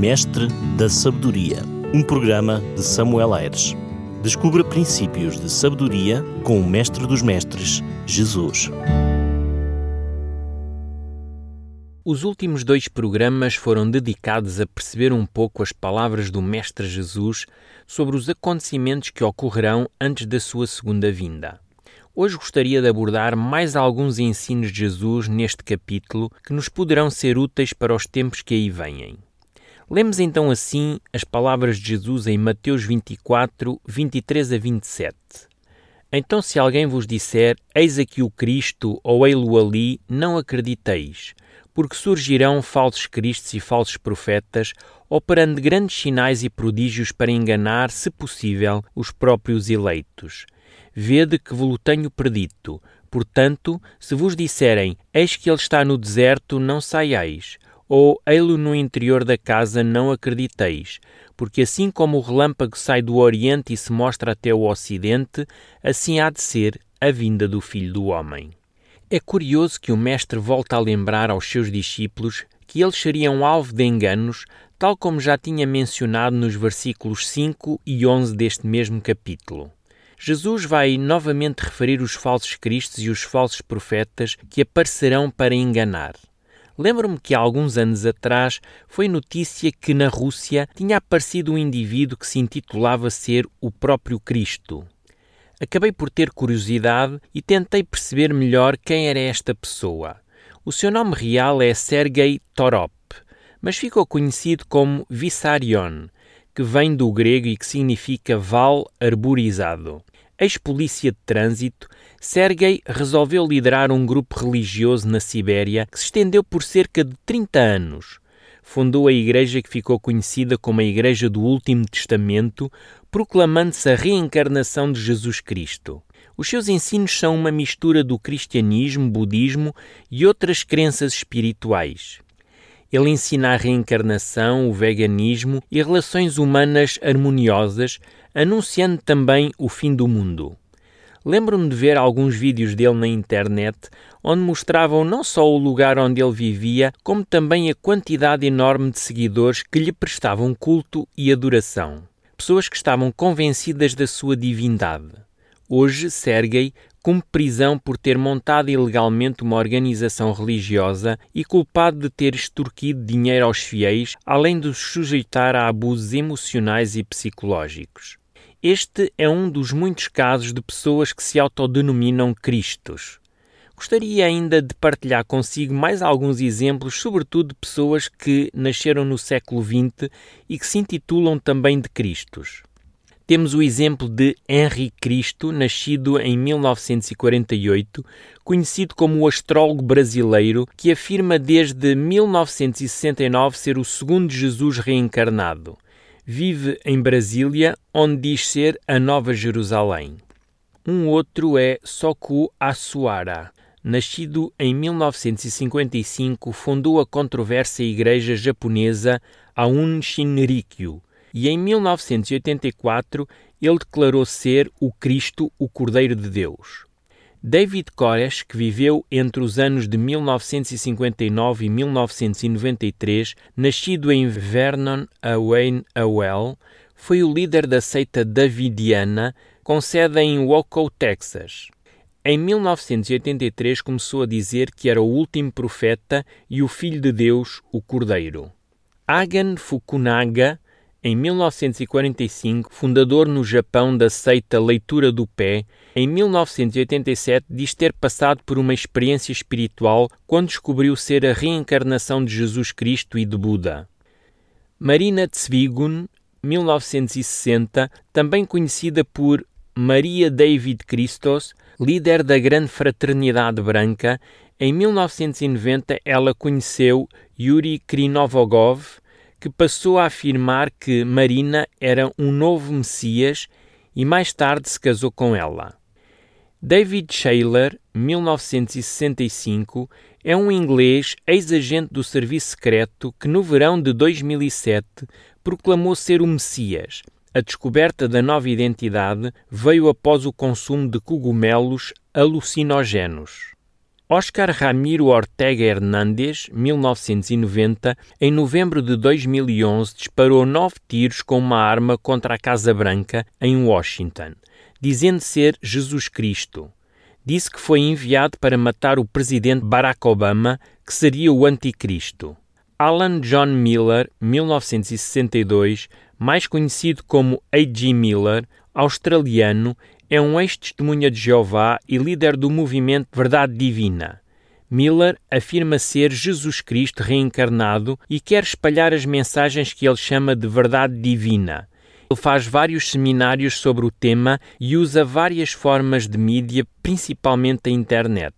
Mestre da Sabedoria, um programa de Samuel Aires. Descubra princípios de sabedoria com o Mestre dos Mestres, Jesus. Os últimos dois programas foram dedicados a perceber um pouco as palavras do Mestre Jesus sobre os acontecimentos que ocorrerão antes da sua segunda vinda. Hoje gostaria de abordar mais alguns ensinos de Jesus neste capítulo que nos poderão ser úteis para os tempos que aí vêm. Lemos então assim as palavras de Jesus em Mateus 24, 23 a 27. Então, se alguém vos disser, eis aqui o Cristo, ou ei-lo ali, não acrediteis, porque surgirão falsos cristos e falsos profetas, operando grandes sinais e prodígios para enganar, se possível, os próprios eleitos. Vede que vos tenho predito. Portanto, se vos disserem, eis que ele está no deserto, não saiais ou ei-lo no interior da casa, não acrediteis, porque assim como o relâmpago sai do Oriente e se mostra até o Ocidente, assim há de ser a vinda do Filho do Homem. É curioso que o Mestre volta a lembrar aos seus discípulos que eles seriam alvo de enganos, tal como já tinha mencionado nos versículos 5 e 11 deste mesmo capítulo. Jesus vai novamente referir os falsos cristos e os falsos profetas que aparecerão para enganar. Lembro-me que há alguns anos atrás foi notícia que na Rússia tinha aparecido um indivíduo que se intitulava ser o próprio Cristo. Acabei por ter curiosidade e tentei perceber melhor quem era esta pessoa. O seu nome real é Sergei Torop, mas ficou conhecido como Vissarion, que vem do grego e que significa val arborizado. Ex-polícia de trânsito, Sergei resolveu liderar um grupo religioso na Sibéria que se estendeu por cerca de 30 anos. Fundou a igreja que ficou conhecida como a Igreja do Último Testamento, proclamando-se a reencarnação de Jesus Cristo. Os seus ensinos são uma mistura do cristianismo, budismo e outras crenças espirituais. Ele ensina a reencarnação, o veganismo e relações humanas harmoniosas, anunciando também o fim do mundo. Lembro-me de ver alguns vídeos dele na internet onde mostravam não só o lugar onde ele vivia, como também a quantidade enorme de seguidores que lhe prestavam culto e adoração. Pessoas que estavam convencidas da sua divindade. Hoje, Sergei cumpre prisão por ter montado ilegalmente uma organização religiosa e culpado de ter extorquido dinheiro aos fiéis, além de os sujeitar a abusos emocionais e psicológicos. Este é um dos muitos casos de pessoas que se autodenominam Cristos. Gostaria ainda de partilhar consigo mais alguns exemplos, sobretudo de pessoas que nasceram no século XX e que se intitulam também de Cristos. Temos o exemplo de Henri Cristo, nascido em 1948, conhecido como o astrólogo brasileiro, que afirma desde 1969 ser o segundo Jesus reencarnado. Vive em Brasília, onde diz ser a Nova Jerusalém. Um outro é Soku Asuara. Nascido em 1955, fundou a controversa igreja japonesa Aun Shinrikyo e em 1984 ele declarou ser o Cristo, o Cordeiro de Deus. David Koresh, que viveu entre os anos de 1959 e 1993, nascido em Vernon, Wayne Awell, foi o líder da seita davidiana, com sede em Waco, Texas. Em 1983 começou a dizer que era o último profeta e o Filho de Deus, o Cordeiro. Hagan Fukunaga, em 1945, fundador no Japão da seita Leitura do Pé, em 1987 diz ter passado por uma experiência espiritual quando descobriu ser a reencarnação de Jesus Cristo e de Buda. Marina Tsvigun, 1960, também conhecida por Maria David Christos, líder da Grande Fraternidade Branca, em 1990 ela conheceu Yuri Krinovogov, que passou a afirmar que Marina era um novo Messias e mais tarde se casou com ela. David Shaler, 1965, é um inglês ex-agente do serviço secreto que no verão de 2007 proclamou ser o Messias. A descoberta da nova identidade veio após o consumo de cogumelos alucinógenos. Oscar Ramiro Ortega Hernández, 1990, em novembro de 2011, disparou nove tiros com uma arma contra a Casa Branca, em Washington, dizendo ser Jesus Cristo. Disse que foi enviado para matar o presidente Barack Obama, que seria o anticristo. Alan John Miller, 1962, mais conhecido como A.G. Miller, australiano, é um ex-testemunha de Jeová e líder do movimento Verdade Divina. Miller afirma ser Jesus Cristo reencarnado e quer espalhar as mensagens que ele chama de verdade divina. Ele faz vários seminários sobre o tema e usa várias formas de mídia, principalmente a internet.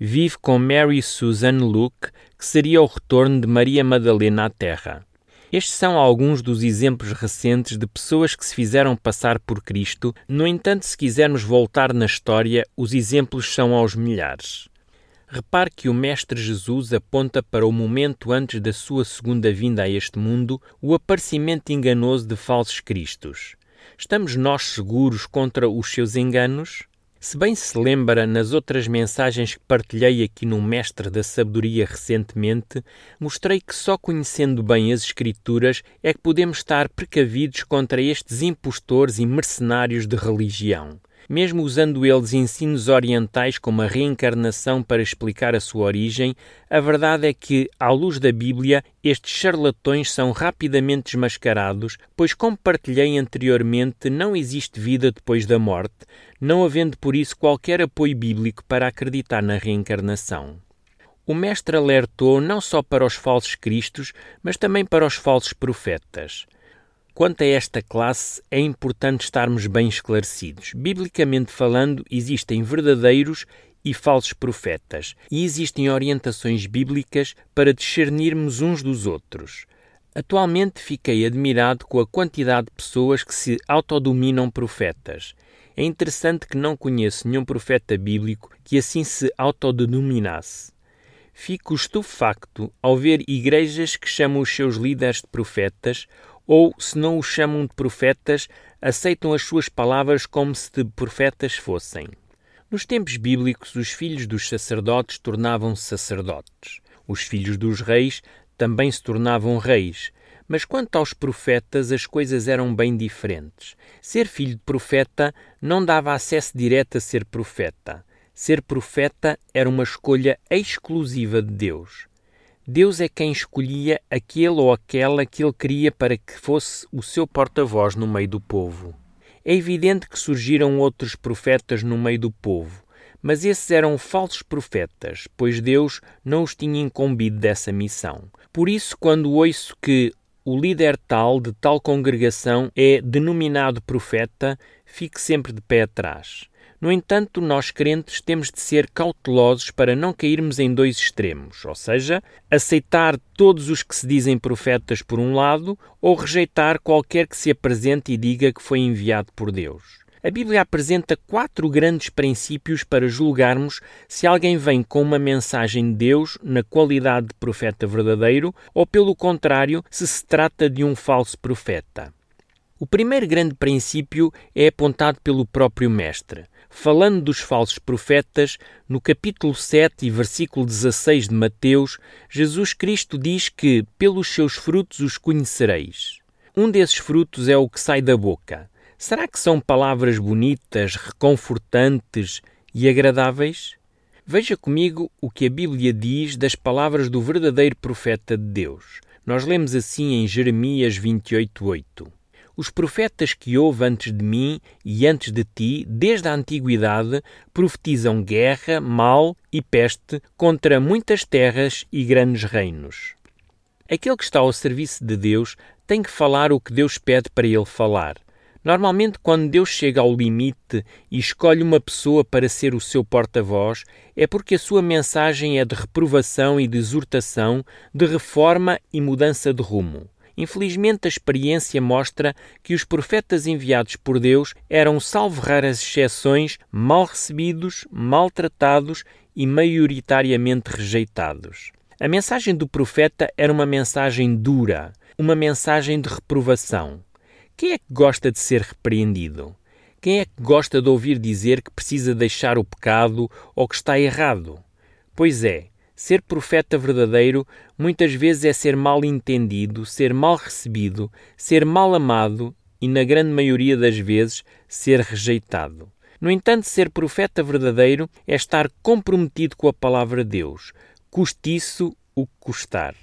Vive com Mary Susan Luke, que seria o retorno de Maria Madalena à Terra. Estes são alguns dos exemplos recentes de pessoas que se fizeram passar por Cristo. No entanto, se quisermos voltar na história, os exemplos são aos milhares. Repare que o Mestre Jesus aponta para o momento antes da sua segunda vinda a este mundo, o aparecimento enganoso de falsos cristos. Estamos nós seguros contra os seus enganos? Se bem se lembra, nas outras mensagens que partilhei aqui no Mestre da Sabedoria recentemente, mostrei que só conhecendo bem as Escrituras é que podemos estar precavidos contra estes impostores e mercenários de religião. Mesmo usando eles ensinos orientais como a reencarnação para explicar a sua origem, a verdade é que, à luz da Bíblia, estes charlatões são rapidamente desmascarados, pois, como partilhei anteriormente, não existe vida depois da morte, não havendo por isso qualquer apoio bíblico para acreditar na reencarnação. O Mestre alertou não só para os falsos cristos, mas também para os falsos profetas. Quanto a esta classe, é importante estarmos bem esclarecidos. Biblicamente falando, existem verdadeiros e falsos profetas, e existem orientações bíblicas para discernirmos uns dos outros. Atualmente fiquei admirado com a quantidade de pessoas que se autodominam profetas. É interessante que não conheço nenhum profeta bíblico que assim se autodenominasse. Fico estupefacto ao ver igrejas que chamam os seus líderes de profetas ou, se não os chamam de profetas, aceitam as suas palavras como se de profetas fossem. Nos tempos bíblicos, os filhos dos sacerdotes tornavam-se sacerdotes. Os filhos dos reis também se tornavam reis. Mas quanto aos profetas, as coisas eram bem diferentes. Ser filho de profeta não dava acesso direto a ser profeta. Ser profeta era uma escolha exclusiva de Deus. Deus é quem escolhia aquele ou aquela que ele queria para que fosse o seu porta-voz no meio do povo. É evidente que surgiram outros profetas no meio do povo, mas esses eram falsos profetas, pois Deus não os tinha incumbido dessa missão. Por isso, quando ouço que o líder tal de tal congregação é denominado profeta, fique sempre de pé atrás. No entanto, nós crentes temos de ser cautelosos para não cairmos em dois extremos, ou seja, aceitar todos os que se dizem profetas por um lado ou rejeitar qualquer que se apresente e diga que foi enviado por Deus. A Bíblia apresenta quatro grandes princípios para julgarmos se alguém vem com uma mensagem de Deus na qualidade de profeta verdadeiro ou, pelo contrário, se se trata de um falso profeta. O primeiro grande princípio é apontado pelo próprio Mestre falando dos falsos profetas, no capítulo 7 e versículo 16 de Mateus, Jesus Cristo diz que pelos seus frutos os conhecereis. Um desses frutos é o que sai da boca. Será que são palavras bonitas, reconfortantes e agradáveis? Veja comigo o que a Bíblia diz das palavras do verdadeiro profeta de Deus. Nós lemos assim em Jeremias 28:8. Os profetas que houve antes de mim e antes de ti, desde a antiguidade, profetizam guerra, mal e peste contra muitas terras e grandes reinos. Aquele que está ao serviço de Deus tem que falar o que Deus pede para ele falar. Normalmente, quando Deus chega ao limite e escolhe uma pessoa para ser o seu porta-voz, é porque a sua mensagem é de reprovação e de exortação, de reforma e mudança de rumo. Infelizmente, a experiência mostra que os profetas enviados por Deus eram, salvo raras exceções, mal recebidos, maltratados e maioritariamente rejeitados. A mensagem do profeta era uma mensagem dura, uma mensagem de reprovação. Quem é que gosta de ser repreendido? Quem é que gosta de ouvir dizer que precisa deixar o pecado ou que está errado? Pois é, ser profeta verdadeiro muitas vezes é ser mal entendido, ser mal recebido, ser mal amado e, na grande maioria das vezes, ser rejeitado. No entanto, ser profeta verdadeiro é estar comprometido com a palavra de Deus, custe isso o que custar.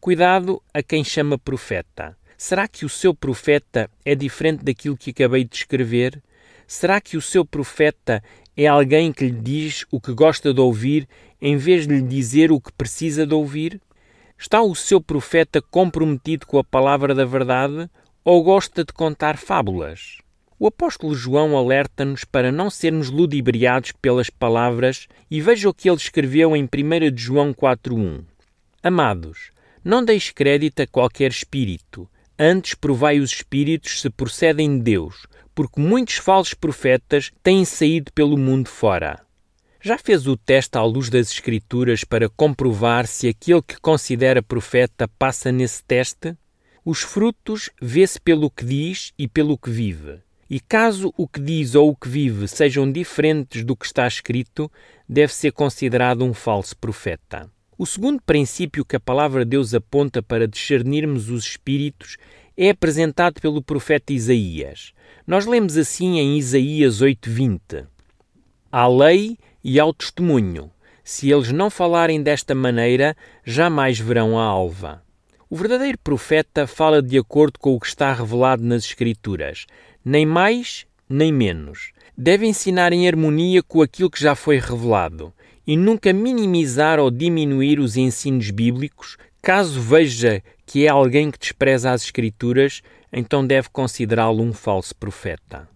Cuidado a quem chama profeta. Será que o seu profeta é diferente daquilo que acabei de descrever? Será que o seu profeta é alguém que lhe diz o que gosta de ouvir em vez de lhe dizer o que precisa de ouvir? Está o seu profeta comprometido com a palavra da verdade ou gosta de contar fábulas? O apóstolo João alerta-nos para não sermos ludibriados pelas palavras e veja o que ele escreveu em 1 João 4.1. Amados, não deis crédito a qualquer espírito, antes provai os espíritos se procedem de Deus, porque muitos falsos profetas têm saído pelo mundo fora. Já fez o teste à luz das Escrituras para comprovar se aquele que considera profeta passa nesse teste? Os frutos vê-se pelo que diz e pelo que vive. E caso o que diz ou o que vive sejam diferentes do que está escrito, deve ser considerado um falso profeta. O segundo princípio que a palavra de Deus aponta para discernirmos os espíritos é apresentado pelo profeta Isaías. Nós lemos assim em Isaías 8:20: Há lei e ao testemunho. Se eles não falarem desta maneira, jamais verão a alva. O verdadeiro profeta fala de acordo com o que está revelado nas Escrituras, nem mais nem menos. Deve ensinar em harmonia com aquilo que já foi revelado e nunca minimizar ou diminuir os ensinos bíblicos. Caso veja que é alguém que despreza as Escrituras, então deve considerá-lo um falso profeta.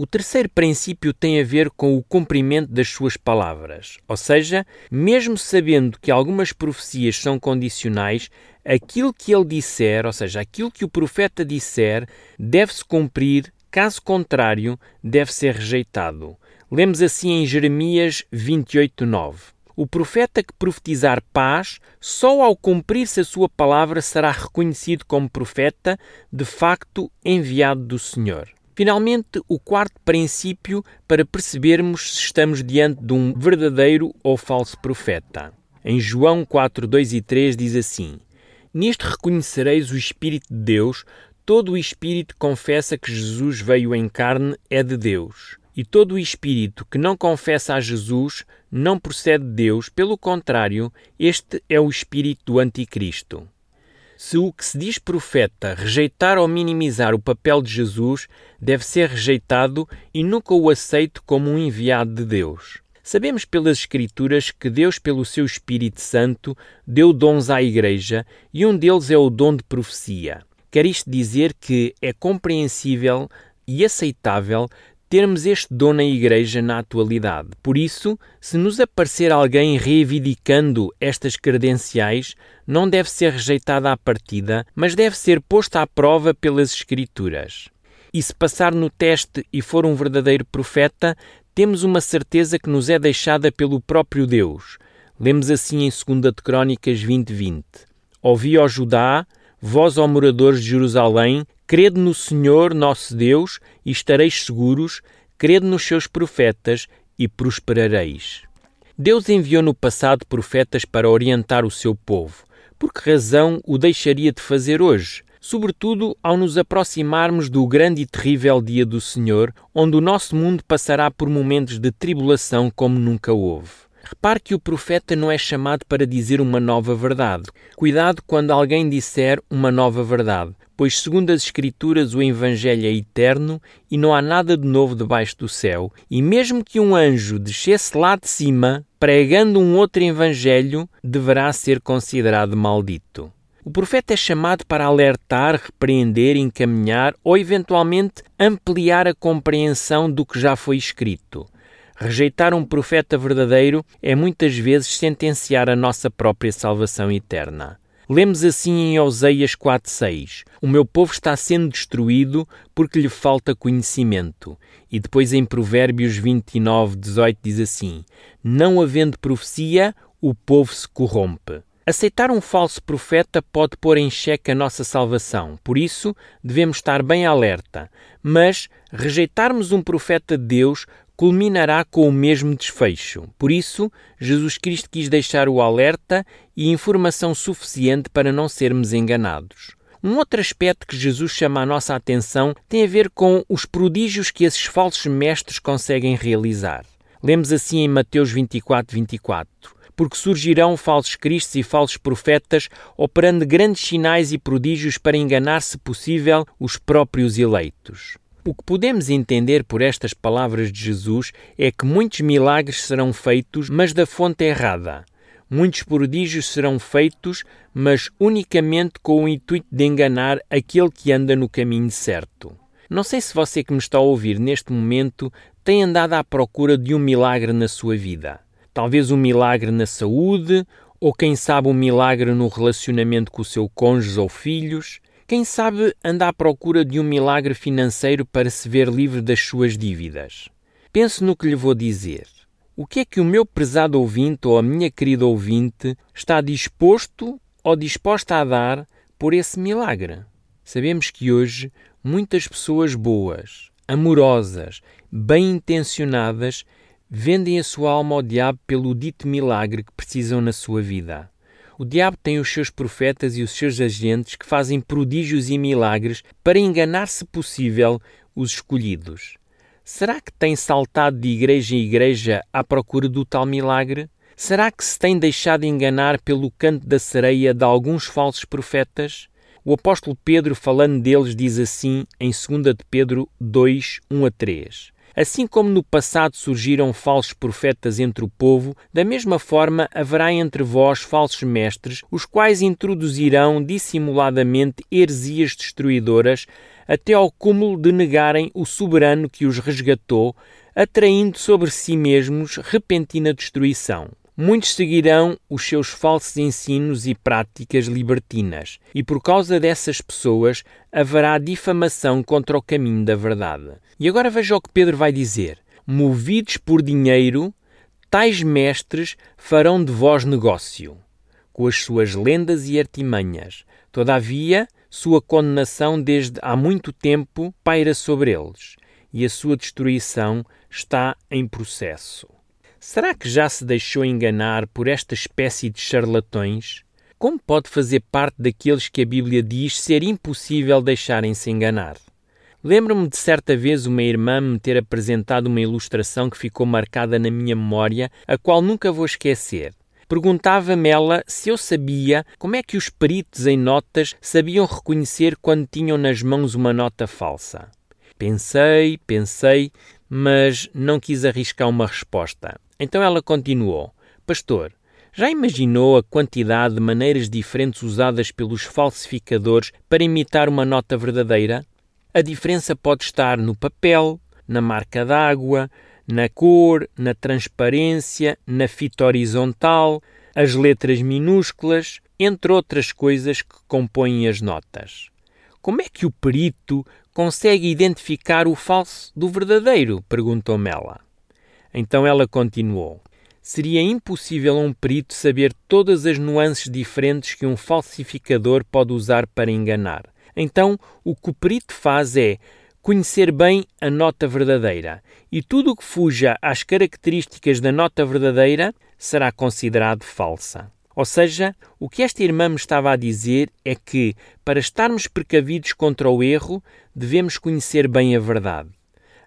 O terceiro princípio tem a ver com o cumprimento das suas palavras, ou seja, mesmo sabendo que algumas profecias são condicionais, aquilo que ele disser, ou seja, aquilo que o profeta disser, deve-se cumprir Caso contrário, deve ser rejeitado. Lemos assim em Jeremias 28:9. O profeta que profetizar paz, só ao cumprir-se a sua palavra será reconhecido como profeta, de facto enviado do Senhor. Finalmente, o quarto princípio para percebermos se estamos diante de um verdadeiro ou falso profeta. Em João 4, 2 e 3 diz assim: Nisto reconhecereis o Espírito de Deus, Todo o espírito confessa que Jesus veio em carne é de Deus. E todo o espírito que não confessa a Jesus não procede de Deus, pelo contrário, este é o espírito do Anticristo. Se o que se diz profeta rejeitar ou minimizar o papel de Jesus, deve ser rejeitado e nunca o aceito como um enviado de Deus. Sabemos pelas Escrituras que Deus, pelo seu Espírito Santo, deu dons à Igreja e um deles é o dom de profecia. Quer isto dizer que é compreensível e aceitável termos este dom na Igreja na atualidade. Por isso, se nos aparecer alguém reivindicando estas credenciais, não deve ser rejeitada à partida, mas deve ser posta à prova pelas Escrituras. E se passar no teste e for um verdadeiro profeta, temos uma certeza que nos é deixada pelo próprio Deus. Lemos assim em 2 de Crónicas 20:20. 20. Ouvi, ó Judá, Vós, ó moradores de Jerusalém, crede no Senhor nosso Deus e estareis seguros, crede nos seus profetas e prosperareis. Deus enviou no passado profetas para orientar o seu povo. Por que razão o deixaria de fazer hoje? Sobretudo ao nos aproximarmos do grande e terrível dia do Senhor, onde o nosso mundo passará por momentos de tribulação como nunca houve. Repare que o profeta não é chamado para dizer uma nova verdade. Cuidado quando alguém disser uma nova verdade, pois, segundo as Escrituras, o Evangelho é eterno e não há nada de novo debaixo do céu. E mesmo que um anjo descesse lá de cima, pregando um outro Evangelho, deverá ser considerado maldito. O profeta é chamado para alertar, repreender, encaminhar ou, eventualmente, ampliar a compreensão do que já foi escrito. Rejeitar um profeta verdadeiro é muitas vezes sentenciar a nossa própria salvação eterna. Lemos assim em Oseias 4:6: O meu povo está sendo destruído porque lhe falta conhecimento. E depois em Provérbios 29:18 diz assim: Não havendo profecia, o povo se corrompe. Aceitar um falso profeta pode pôr em xeque a nossa salvação, por isso devemos estar bem alerta. Mas rejeitarmos um profeta de Deus culminará com o mesmo desfecho. Por isso, Jesus Cristo quis deixar o alerta e informação suficiente para não sermos enganados. Um outro aspecto que Jesus chama a nossa atenção tem a ver com os prodígios que esses falsos mestres conseguem realizar. Lemos assim em Mateus 24, 24 porque surgirão falsos cristos e falsos profetas, operando grandes sinais e prodígios para enganar, se possível, os próprios eleitos. O que podemos entender por estas palavras de Jesus é que muitos milagres serão feitos, mas da fonte errada. Muitos prodígios serão feitos, mas unicamente com o intuito de enganar aquele que anda no caminho certo. Não sei se você que me está a ouvir neste momento tem andado à procura de um milagre na sua vida. Talvez um milagre na saúde, ou quem sabe um milagre no relacionamento com o seu cônjuge ou filhos. Quem sabe anda à procura de um milagre financeiro para se ver livre das suas dívidas. Pense no que lhe vou dizer. O que é que o meu prezado ouvinte ou a minha querida ouvinte está disposto ou disposta a dar por esse milagre? Sabemos que hoje muitas pessoas boas, amorosas, bem intencionadas vendem a sua alma ao diabo pelo dito milagre que precisam na sua vida. O diabo tem os seus profetas e os seus agentes que fazem prodígios e milagres para enganar, se possível, os escolhidos. Será que tem saltado de igreja em igreja à procura do tal milagre? Será que se tem deixado enganar pelo canto da sereia de alguns falsos profetas? O apóstolo Pedro, falando deles, diz assim em 2 de Pedro 2, 1 a 3. Assim como no passado surgiram falsos profetas entre o povo, da mesma forma haverá entre vós falsos mestres, os quais introduzirão dissimuladamente heresias destruidoras, até ao cúmulo de negarem o soberano que os resgatou, atraindo sobre si mesmos repentina destruição. Muitos seguirão os seus falsos ensinos e práticas libertinas, e por causa dessas pessoas haverá difamação contra o caminho da verdade. E agora veja o que Pedro vai dizer: Movidos por dinheiro, tais mestres farão de vós negócio, com as suas lendas e artimanhas. Todavia, sua condenação desde há muito tempo paira sobre eles, e a sua destruição está em processo. Será que já se deixou enganar por esta espécie de charlatões? Como pode fazer parte daqueles que a Bíblia diz ser impossível deixarem-se enganar? Lembro-me de certa vez uma irmã me ter apresentado uma ilustração que ficou marcada na minha memória, a qual nunca vou esquecer. Perguntava-me ela se eu sabia como é que os peritos em notas sabiam reconhecer quando tinham nas mãos uma nota falsa. Pensei, pensei, mas não quis arriscar uma resposta. Então ela continuou: Pastor, já imaginou a quantidade de maneiras diferentes usadas pelos falsificadores para imitar uma nota verdadeira? A diferença pode estar no papel, na marca d'água, na cor, na transparência, na fita horizontal, as letras minúsculas, entre outras coisas que compõem as notas. Como é que o perito consegue identificar o falso do verdadeiro? perguntou-me ela. Então ela continuou: Seria impossível a um perito saber todas as nuances diferentes que um falsificador pode usar para enganar. Então, o que o perito faz é conhecer bem a nota verdadeira, e tudo o que fuja às características da nota verdadeira será considerado falsa. Ou seja, o que esta irmã me estava a dizer é que, para estarmos precavidos contra o erro, devemos conhecer bem a verdade.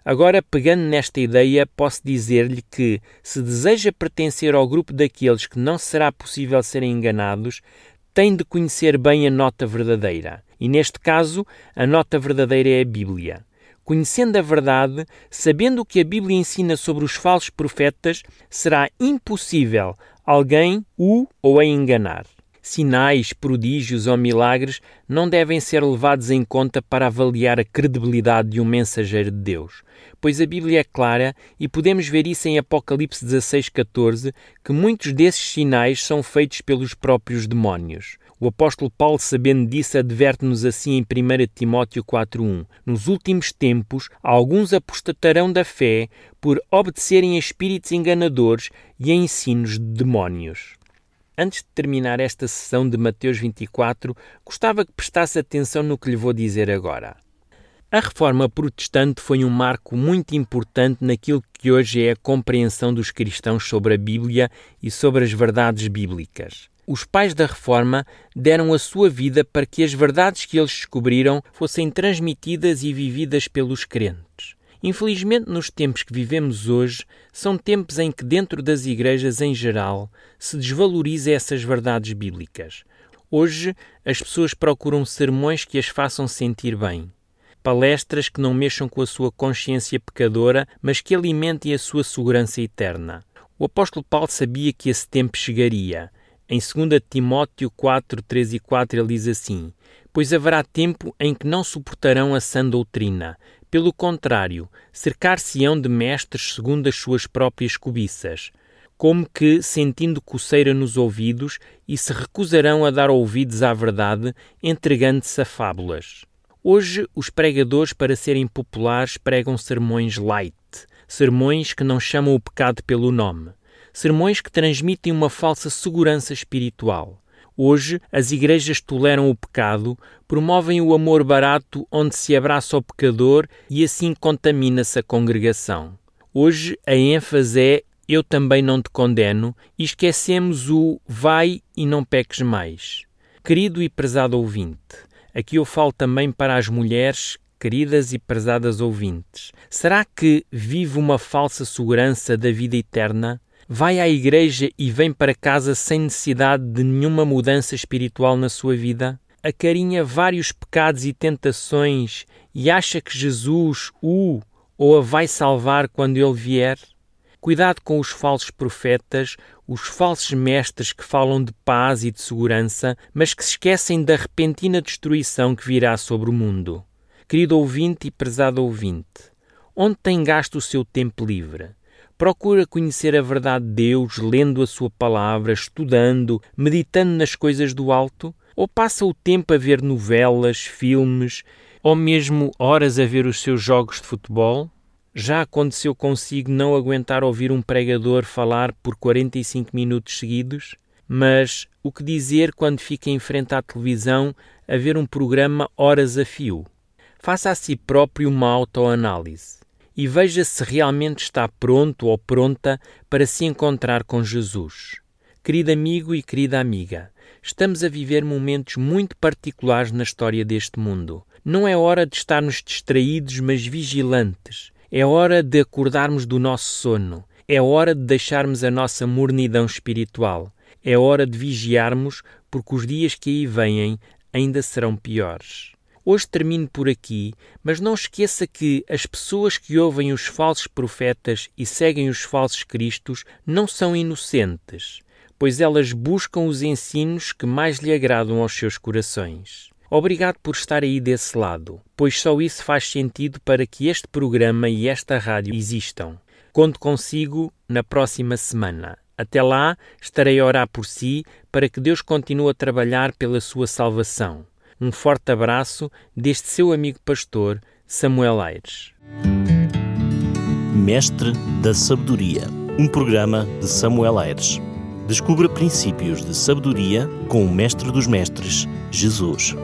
Agora, pegando nesta ideia, posso dizer-lhe que, se deseja pertencer ao grupo daqueles que não será possível serem enganados, tem de conhecer bem a nota verdadeira. E neste caso, a nota verdadeira é a Bíblia. Conhecendo a verdade, sabendo o que a Bíblia ensina sobre os falsos profetas, será impossível alguém o ou a enganar sinais, prodígios ou milagres não devem ser levados em conta para avaliar a credibilidade de um mensageiro de Deus, pois a Bíblia é clara e podemos ver isso em Apocalipse 16:14, que muitos desses sinais são feitos pelos próprios demónios. O apóstolo Paulo, sabendo disso, adverte-nos assim em 1 Timóteo 4:1: Nos últimos tempos, alguns apostatarão da fé por obedecerem a espíritos enganadores e a ensinos de demónios. Antes de terminar esta sessão de Mateus 24, gostava que prestasse atenção no que lhe vou dizer agora. A reforma protestante foi um marco muito importante naquilo que hoje é a compreensão dos cristãos sobre a Bíblia e sobre as verdades bíblicas. Os pais da reforma deram a sua vida para que as verdades que eles descobriram fossem transmitidas e vividas pelos crentes. Infelizmente, nos tempos que vivemos hoje, são tempos em que, dentro das igrejas em geral, se desvaloriza essas verdades bíblicas. Hoje, as pessoas procuram sermões que as façam sentir bem palestras que não mexam com a sua consciência pecadora, mas que alimentem a sua segurança eterna. O apóstolo Paulo sabia que esse tempo chegaria. Em 2 Timóteo 4, 3 e 4 ele diz assim: Pois haverá tempo em que não suportarão a sã doutrina. Pelo contrário, cercar-se-ão de mestres segundo as suas próprias cobiças, como que, sentindo coceira nos ouvidos, e se recusarão a dar ouvidos à verdade, entregando-se a fábulas. Hoje, os pregadores, para serem populares, pregam sermões light, sermões que não chamam o pecado pelo nome, sermões que transmitem uma falsa segurança espiritual. Hoje, as igrejas toleram o pecado, promovem o amor barato onde se abraça o pecador e assim contamina-se a congregação. Hoje, a ênfase é eu também não te condeno e esquecemos o vai e não peques mais. Querido e prezado ouvinte, Aqui eu falo também para as mulheres queridas e prezadas ouvintes. Será que vive uma falsa segurança da vida eterna? Vai à igreja e vem para casa sem necessidade de nenhuma mudança espiritual na sua vida? Acarinha vários pecados e tentações e acha que Jesus o ou a vai salvar quando ele vier? Cuidado com os falsos profetas, os falsos mestres que falam de paz e de segurança, mas que se esquecem da repentina destruição que virá sobre o mundo. Querido ouvinte e prezado ouvinte, onde tem gasto o seu tempo livre? Procura conhecer a verdade de Deus lendo a sua palavra, estudando, meditando nas coisas do alto? Ou passa o tempo a ver novelas, filmes, ou mesmo horas a ver os seus jogos de futebol? Já aconteceu consigo não aguentar ouvir um pregador falar por 45 minutos seguidos? Mas o que dizer quando fica em frente à televisão a ver um programa horas a fio? Faça a si próprio uma autoanálise e veja se realmente está pronto ou pronta para se encontrar com Jesus. Querido amigo e querida amiga, estamos a viver momentos muito particulares na história deste mundo. Não é hora de estarmos distraídos, mas vigilantes é hora de acordarmos do nosso sono. É hora de deixarmos a nossa mornidão espiritual. É hora de vigiarmos, porque os dias que aí vêm ainda serão piores. Hoje termino por aqui, mas não esqueça que as pessoas que ouvem os falsos profetas e seguem os falsos cristos não são inocentes, pois elas buscam os ensinos que mais lhe agradam aos seus corações. Obrigado por estar aí desse lado, pois só isso faz sentido para que este programa e esta rádio existam. Conto consigo na próxima semana. Até lá, estarei a orar por si para que Deus continue a trabalhar pela sua salvação. Um forte abraço deste seu amigo pastor, Samuel Aires. Mestre da Sabedoria, um programa de Samuel Aires. Descubra princípios de sabedoria com o Mestre dos Mestres, Jesus.